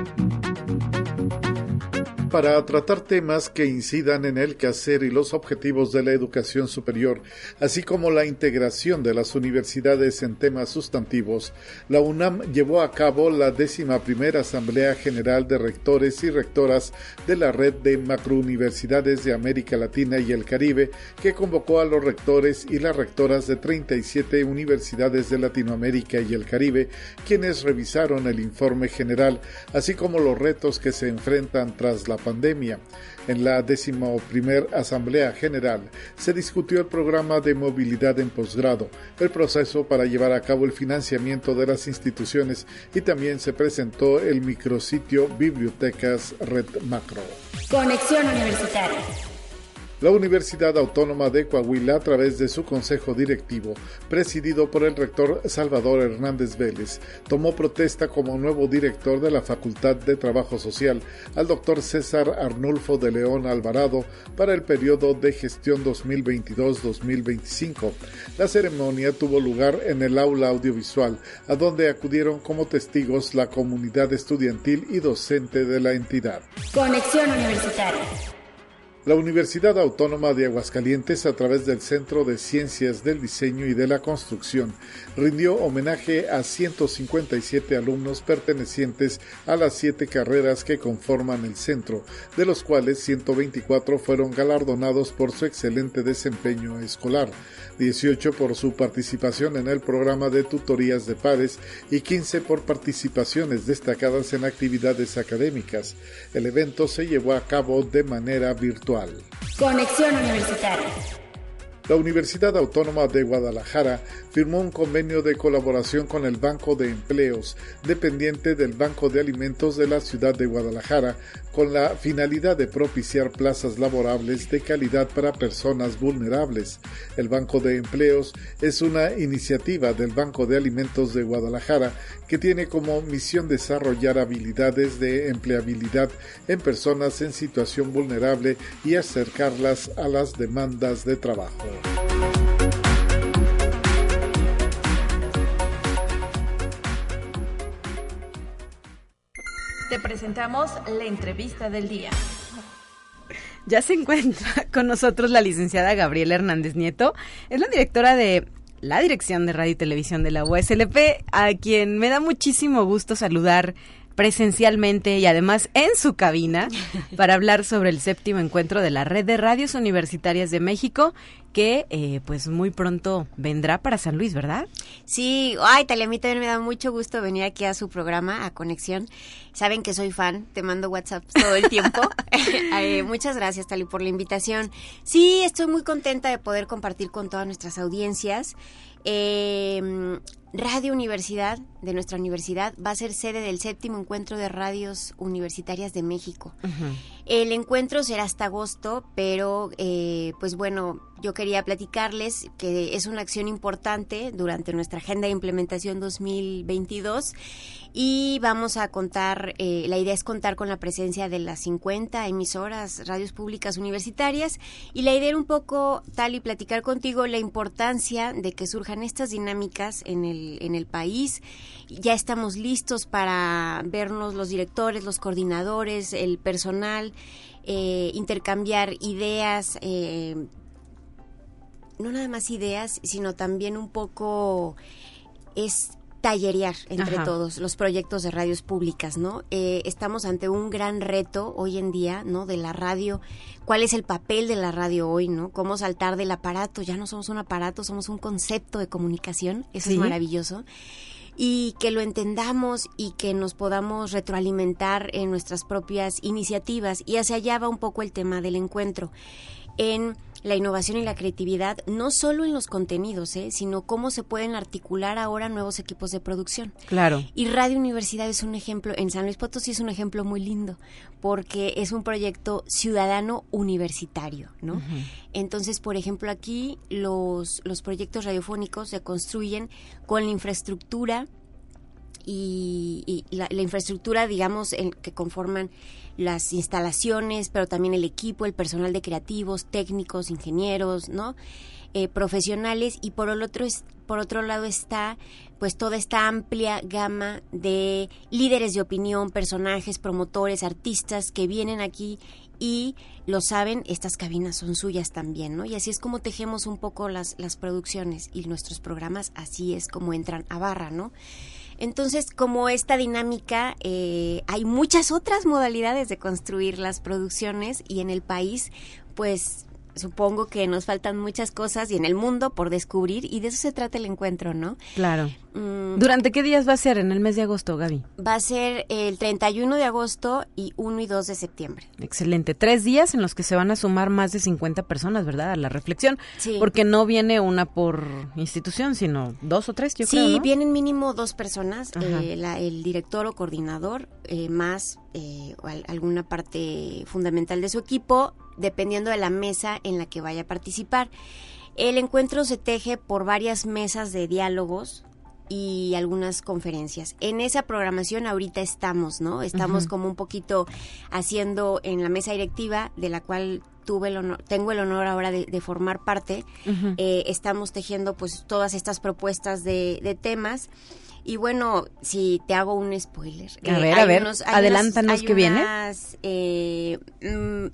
Para tratar temas que incidan en el quehacer y los objetivos de la educación superior, así como la integración de las universidades en temas sustantivos, la UNAM llevó a cabo la décima primera Asamblea General de Rectores y Rectoras de la Red de Macrouniversidades de América Latina y el Caribe, que convocó a los rectores y las rectoras de 37 universidades de Latinoamérica y el Caribe, quienes revisaron el informe general, así como los retos que se enfrentan tras la pandemia. En la primer Asamblea General se discutió el programa de movilidad en posgrado, el proceso para llevar a cabo el financiamiento de las instituciones y también se presentó el micrositio Bibliotecas Red Macro. Conexión Universitaria. La Universidad Autónoma de Coahuila, a través de su consejo directivo, presidido por el rector Salvador Hernández Vélez, tomó protesta como nuevo director de la Facultad de Trabajo Social al doctor César Arnulfo de León Alvarado para el periodo de gestión 2022-2025. La ceremonia tuvo lugar en el aula audiovisual, a donde acudieron como testigos la comunidad estudiantil y docente de la entidad. Conexión Universitaria. La Universidad Autónoma de Aguascalientes, a través del Centro de Ciencias del Diseño y de la Construcción, rindió homenaje a 157 alumnos pertenecientes a las siete carreras que conforman el centro, de los cuales 124 fueron galardonados por su excelente desempeño escolar, 18 por su participación en el programa de tutorías de pares y 15 por participaciones destacadas en actividades académicas. El evento se llevó a cabo de manera virtual Conexión Universitaria. La Universidad Autónoma de Guadalajara firmó un convenio de colaboración con el Banco de Empleos, dependiente del Banco de Alimentos de la ciudad de Guadalajara, con la finalidad de propiciar plazas laborables de calidad para personas vulnerables. El Banco de Empleos es una iniciativa del Banco de Alimentos de Guadalajara que tiene como misión desarrollar habilidades de empleabilidad en personas en situación vulnerable y acercarlas a las demandas de trabajo. Te presentamos la entrevista del día. Ya se encuentra con nosotros la licenciada Gabriela Hernández Nieto. Es la directora de la Dirección de Radio y Televisión de la USLP, a quien me da muchísimo gusto saludar presencialmente y además en su cabina para hablar sobre el séptimo encuentro de la Red de Radios Universitarias de México que eh, pues muy pronto vendrá para San Luis, ¿verdad? Sí, ay, Talia, a mí también me da mucho gusto venir aquí a su programa, a Conexión. Saben que soy fan, te mando WhatsApp todo el tiempo. Eh, muchas gracias, Tali, por la invitación. Sí, estoy muy contenta de poder compartir con todas nuestras audiencias. Eh, Radio Universidad de nuestra universidad va a ser sede del séptimo encuentro de radios universitarias de México. El encuentro será hasta agosto, pero eh, pues bueno, yo quería platicarles que es una acción importante durante nuestra agenda de implementación 2022 y vamos a contar, eh, la idea es contar con la presencia de las 50 emisoras, radios públicas universitarias y la idea era un poco tal y platicar contigo la importancia de que surjan estas dinámicas en el, en el país. Ya estamos listos para vernos los directores, los coordinadores, el personal, eh, intercambiar ideas. Eh, no nada más ideas, sino también un poco es tallerear entre todos los proyectos de radios públicas, ¿no? Eh, estamos ante un gran reto hoy en día, ¿no? De la radio, cuál es el papel de la radio hoy, ¿no? Cómo saltar del aparato, ya no somos un aparato, somos un concepto de comunicación, eso es maravilloso. Y que lo entendamos y que nos podamos retroalimentar en nuestras propias iniciativas. Y hacia allá va un poco el tema del encuentro. En la innovación y la creatividad, no solo en los contenidos, ¿eh? sino cómo se pueden articular ahora nuevos equipos de producción. Claro. Y Radio Universidad es un ejemplo, en San Luis Potosí es un ejemplo muy lindo, porque es un proyecto ciudadano universitario, ¿no? Entonces, por ejemplo, aquí los, los proyectos radiofónicos se construyen con la infraestructura y, la, infraestructura, digamos, en, que conforman las instalaciones, pero también el equipo, el personal de creativos, técnicos, ingenieros, ¿no? Eh, profesionales y por el otro por otro lado está pues toda esta amplia gama de líderes de opinión, personajes, promotores, artistas que vienen aquí y lo saben, estas cabinas son suyas también, ¿no? Y así es como tejemos un poco las, las producciones y nuestros programas, así es como entran a barra, ¿no? Entonces, como esta dinámica, eh, hay muchas otras modalidades de construir las producciones y en el país, pues supongo que nos faltan muchas cosas y en el mundo por descubrir y de eso se trata el encuentro, ¿no? Claro. Mm. ¿Durante qué días va a ser en el mes de agosto, Gaby? Va a ser el 31 de agosto y 1 y 2 de septiembre. Excelente. Tres días en los que se van a sumar más de 50 personas, ¿verdad? A la reflexión. Sí. Porque no viene una por institución, sino dos o tres, yo sí, creo, Sí, vienen mínimo dos personas, eh, el director o coordinador, eh, más eh, alguna parte fundamental de su equipo, dependiendo de la mesa en la que vaya a participar. El encuentro se teje por varias mesas de diálogos y algunas conferencias. En esa programación ahorita estamos, ¿no? Estamos como un poquito haciendo en la mesa directiva, de la cual tuve el honor, tengo el honor ahora de, formar parte. Eh, estamos tejiendo pues todas estas propuestas de, temas. Y bueno, si te hago un spoiler. A ver, a ver, adelántanos que viene. Eh, mm,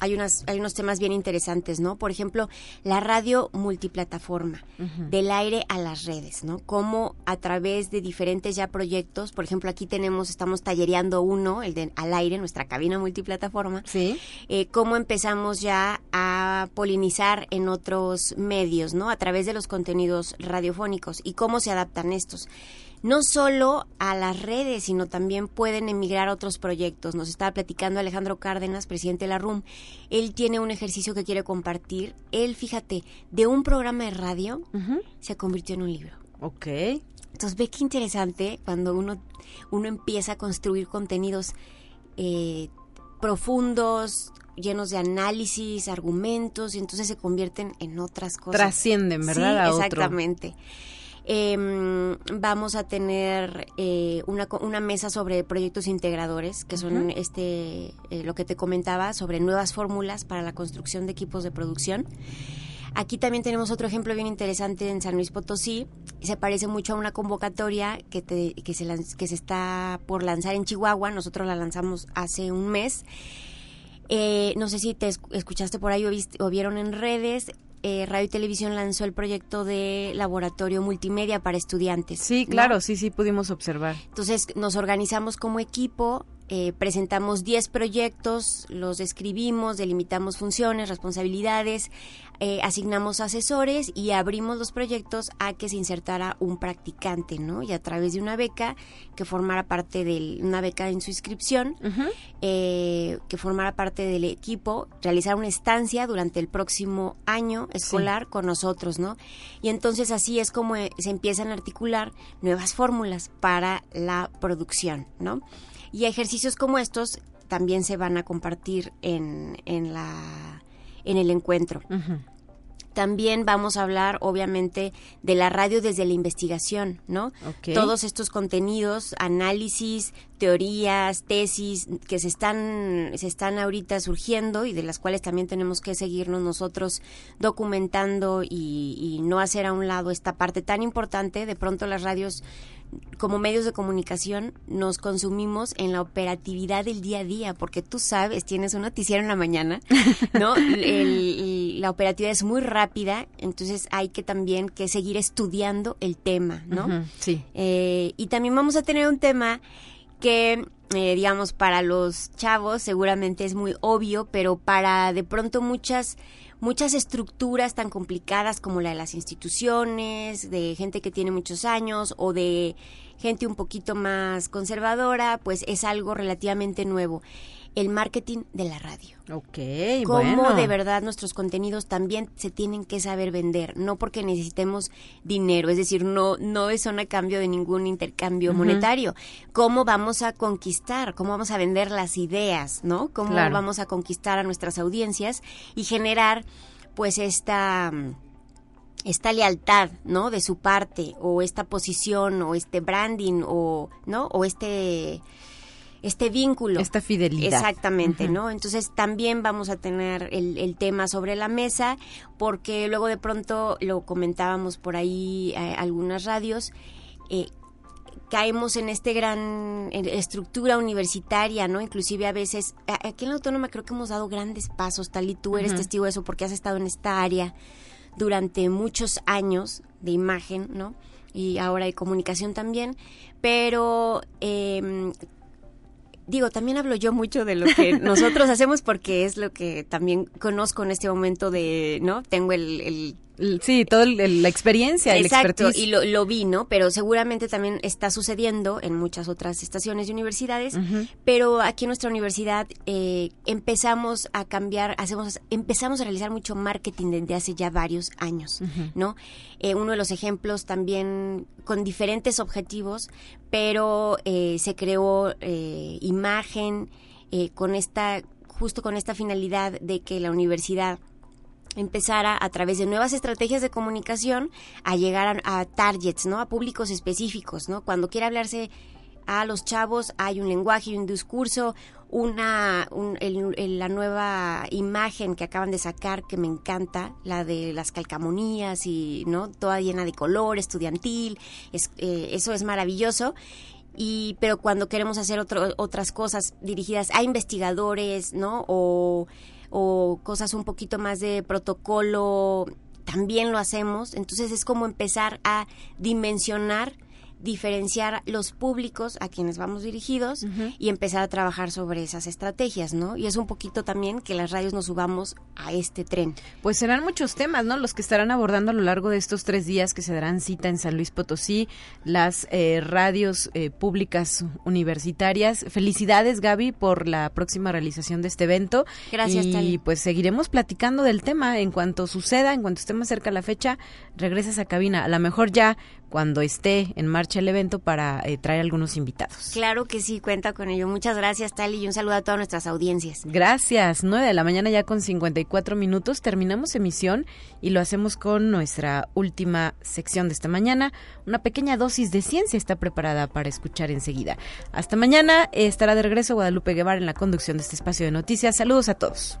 hay, unas, hay unos temas bien interesantes, ¿no? Por ejemplo, la radio multiplataforma, del aire a las redes, ¿no? Cómo a través de diferentes ya proyectos, por ejemplo, aquí tenemos, estamos tallereando uno, el de al aire, nuestra cabina multiplataforma. Sí. Eh, cómo empezamos ya a polinizar en otros medios, ¿no? A través de los contenidos radiofónicos y cómo se adaptan estos no solo a las redes, sino también pueden emigrar a otros proyectos. Nos estaba platicando Alejandro Cárdenas, presidente de la RUM. Él tiene un ejercicio que quiere compartir. Él, fíjate, de un programa de radio se convirtió en un libro. Ok. Entonces ve qué interesante cuando uno, uno empieza a construir contenidos eh, profundos, llenos de análisis, argumentos, y entonces se convierten en otras cosas. Trascienden, ¿verdad? Sí, exactamente. Eh, vamos a tener eh, una, una, mesa sobre proyectos integradores, que son este eh, lo que te comentaba, sobre nuevas fórmulas para la construcción de equipos de producción. Aquí también tenemos otro ejemplo bien interesante en San Luis Potosí. Se parece mucho a una convocatoria que, que, se, que se está por lanzar en Chihuahua. Nosotros la lanzamos hace un mes. Eh, no sé si te escuchaste por ahí o, o, vieron en redes. Eh, Radio y Televisión lanzó el proyecto de laboratorio multimedia para estudiantes. Sí, claro, sí, sí, pudimos observar. Entonces nos organizamos como equipo, eh, presentamos 10 proyectos, los describimos, delimitamos funciones, responsabilidades, eh, asignamos asesores y abrimos los proyectos a que se insertara un practicante, ¿no? Y a través de una beca que formara parte de una beca en su inscripción, eh, que formara parte del equipo, realizar una estancia durante el próximo año escolar con nosotros, ¿no? Y entonces así es como eh, se empiezan a articular nuevas fórmulas para la producción, ¿no? Y ejercicios como estos también se van a compartir en, en la en el encuentro. También vamos a hablar, obviamente, de la radio desde la investigación, ¿no? Todos estos contenidos, análisis, teorías, tesis que se están, se están ahorita surgiendo y de las cuales también tenemos que seguirnos nosotros documentando y, y no hacer a un lado esta parte tan importante. De pronto las radios como medios de comunicación nos consumimos en la operatividad del día a día, porque tú sabes, tienes un noticiero en la mañana, ¿no? la operatividad es muy rápida, entonces hay que también que seguir estudiando el tema, ¿no? sí. Eh, y también vamos a tener un tema que eh, digamos, para los chavos seguramente es muy obvio, pero para de pronto muchas muchas estructuras tan complicadas como la de las instituciones, de gente que tiene muchos años o de gente un poquito más conservadora, pues es algo relativamente nuevo. El marketing de la radio. Ok, Cómo de verdad nuestros contenidos también se tienen que saber vender, no porque necesitemos dinero, es decir, no, no son a cambio de ningún intercambio monetario. Cómo vamos a conquistar, cómo vamos a vender las ideas, ¿no? Cómo vamos a conquistar a nuestras audiencias y generar pues esta esta lealtad, ¿no? De su parte, o esta posición, o este branding, o, ¿no? O este, este vínculo. Esta fidelidad. Exactamente, ¿no? Entonces también vamos a tener el, el, tema sobre la mesa, porque luego de pronto lo comentábamos por ahí eh, algunas radios, eh, caemos en este gran estructura universitaria, ¿no? Inclusive a veces, aquí en la autónoma creo que hemos dado grandes pasos, tal y tú eres testigo de eso porque has estado en esta área durante muchos años de imagen, ¿no? Y ahora de comunicación también, pero eh, digo, también hablo yo mucho de lo que nosotros hacemos porque es lo que también conozco en este momento de, ¿no? Tengo el, el Sí, toda la experiencia, Exacto, y lo, lo, vi, ¿no? Pero seguramente también está sucediendo en muchas otras estaciones y universidades, pero aquí en nuestra universidad eh, empezamos a cambiar, hacemos, empezamos a realizar mucho marketing desde hace ya varios años, ¿no? Eh, uno de los ejemplos también con diferentes objetivos, pero eh, se creó imagen con esta, justo con esta finalidad de que la universidad empezara a través de nuevas estrategias de comunicación a llegar a, targets, ¿no? A públicos específicos, ¿no? Cuando quiere hablarse a los chavos hay un lenguaje un discurso, una la nueva imagen que acaban de sacar que me encanta, la de las calcamonías y no toda llena de color, estudiantil, es, eh, eso es maravilloso. Y pero cuando queremos hacer otras cosas dirigidas a investigadores, ¿no? O o cosas un poquito más de protocolo, también lo hacemos. Entonces es como empezar a dimensionar diferenciar los públicos a quienes vamos dirigidos y empezar a trabajar sobre esas estrategias, ¿no? Y es un poquito también que las radios nos subamos a este tren. Pues serán muchos temas, ¿no? Los que estarán abordando a lo largo de estos tres días que se darán cita en San Luis Potosí, las eh, radios eh, públicas universitarias. Felicidades, Gaby, por la próxima realización de este evento. Gracias, Y pues seguiremos platicando del tema en cuanto suceda, en cuanto esté más cerca la fecha, regresas a cabina. A lo mejor ya cuando esté en marcha el evento para eh, traer algunos invitados. Claro que sí, cuenta con ello. Muchas gracias, Tali, y un saludo a todas nuestras audiencias. Gracias. 9 de la mañana ya con 54 minutos. Terminamos emisión y lo hacemos con nuestra última sección de esta mañana. Una pequeña dosis de ciencia está preparada para escuchar enseguida. Hasta mañana estará de regreso Guadalupe Guevara en la conducción de este espacio de noticias. Saludos a todos.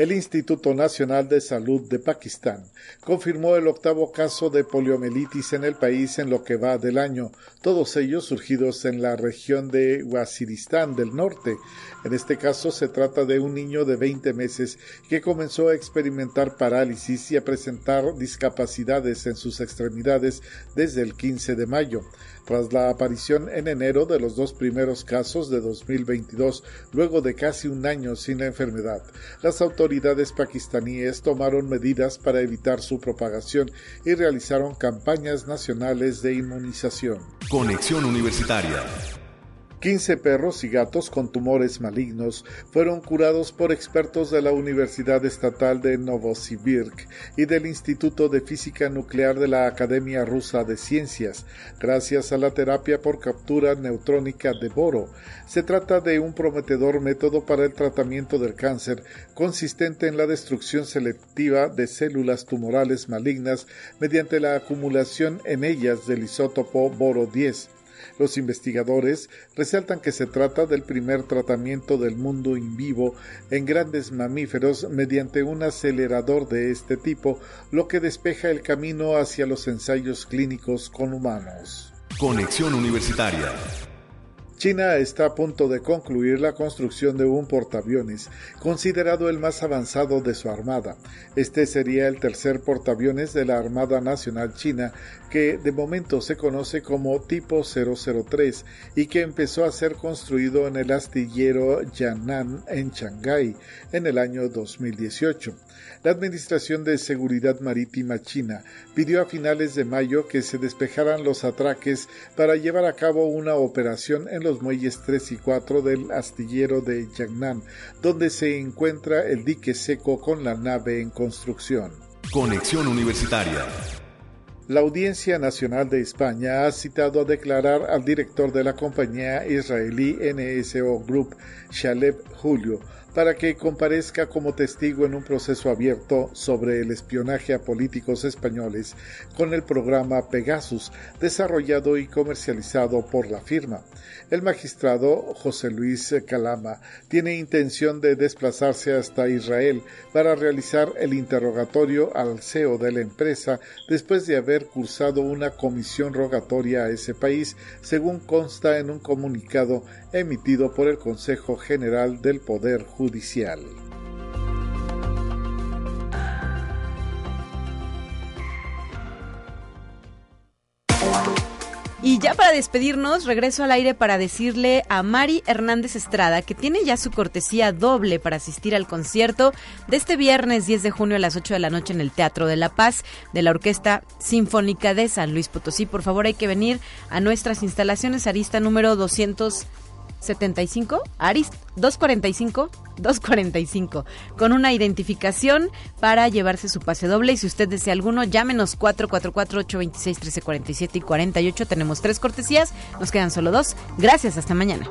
El Instituto Nacional de Salud de Pakistán confirmó el octavo caso de poliomielitis en el país en lo que va del año, todos ellos surgidos en la región de Waziristán del norte. En este caso se trata de un niño de 20 meses que comenzó a experimentar parálisis y a presentar discapacidades en sus extremidades desde el 15 de mayo tras la aparición en enero de los dos primeros casos de 2022, luego de casi un año sin la enfermedad. Las autoridades pakistaníes tomaron medidas para evitar su propagación y realizaron campañas nacionales de inmunización. Conexión Universitaria 15 perros y gatos con tumores malignos fueron curados por expertos de la Universidad Estatal de Novosibirsk y del Instituto de Física Nuclear de la Academia Rusa de Ciencias, gracias a la terapia por captura neutrónica de boro. Se trata de un prometedor método para el tratamiento del cáncer, consistente en la destrucción selectiva de células tumorales malignas mediante la acumulación en ellas del isótopo boro 10. Los investigadores resaltan que se trata del primer tratamiento del mundo in vivo en grandes mamíferos mediante un acelerador de este tipo, lo que despeja el camino hacia los ensayos clínicos con humanos. Conexión Universitaria China está a punto de concluir la construcción de un portaaviones, considerado el más avanzado de su armada. Este sería el tercer portaaviones de la Armada Nacional China, que de momento se conoce como tipo 003 y que empezó a ser construido en el astillero Yan'an en Shanghái en el año 2018 la Administración de Seguridad Marítima China pidió a finales de mayo que se despejaran los atraques para llevar a cabo una operación en los muelles 3 y 4 del astillero de Yangnan, donde se encuentra el dique seco con la nave en construcción. Conexión Universitaria. La Audiencia Nacional de España ha citado a declarar al director de la compañía israelí NSO Group, Shaleb Julio, para que comparezca como testigo en un proceso abierto sobre el espionaje a políticos españoles con el programa Pegasus, desarrollado y comercializado por la firma. El magistrado José Luis Calama tiene intención de desplazarse hasta Israel para realizar el interrogatorio al CEO de la empresa después de haber cursado una comisión rogatoria a ese país, según consta en un comunicado emitido por el Consejo General del Poder Judicial. Y ya para despedirnos, regreso al aire para decirle a Mari Hernández Estrada que tiene ya su cortesía doble para asistir al concierto de este viernes 10 de junio a las 8 de la noche en el Teatro de la Paz de la Orquesta Sinfónica de San Luis Potosí. Por favor, hay que venir a nuestras instalaciones Arista número 200 75, Aris 245, 245, con una identificación para llevarse su pase doble. Y si usted desea alguno, llámenos 444-826-1347 y 48. Tenemos tres cortesías, nos quedan solo dos. Gracias, hasta mañana.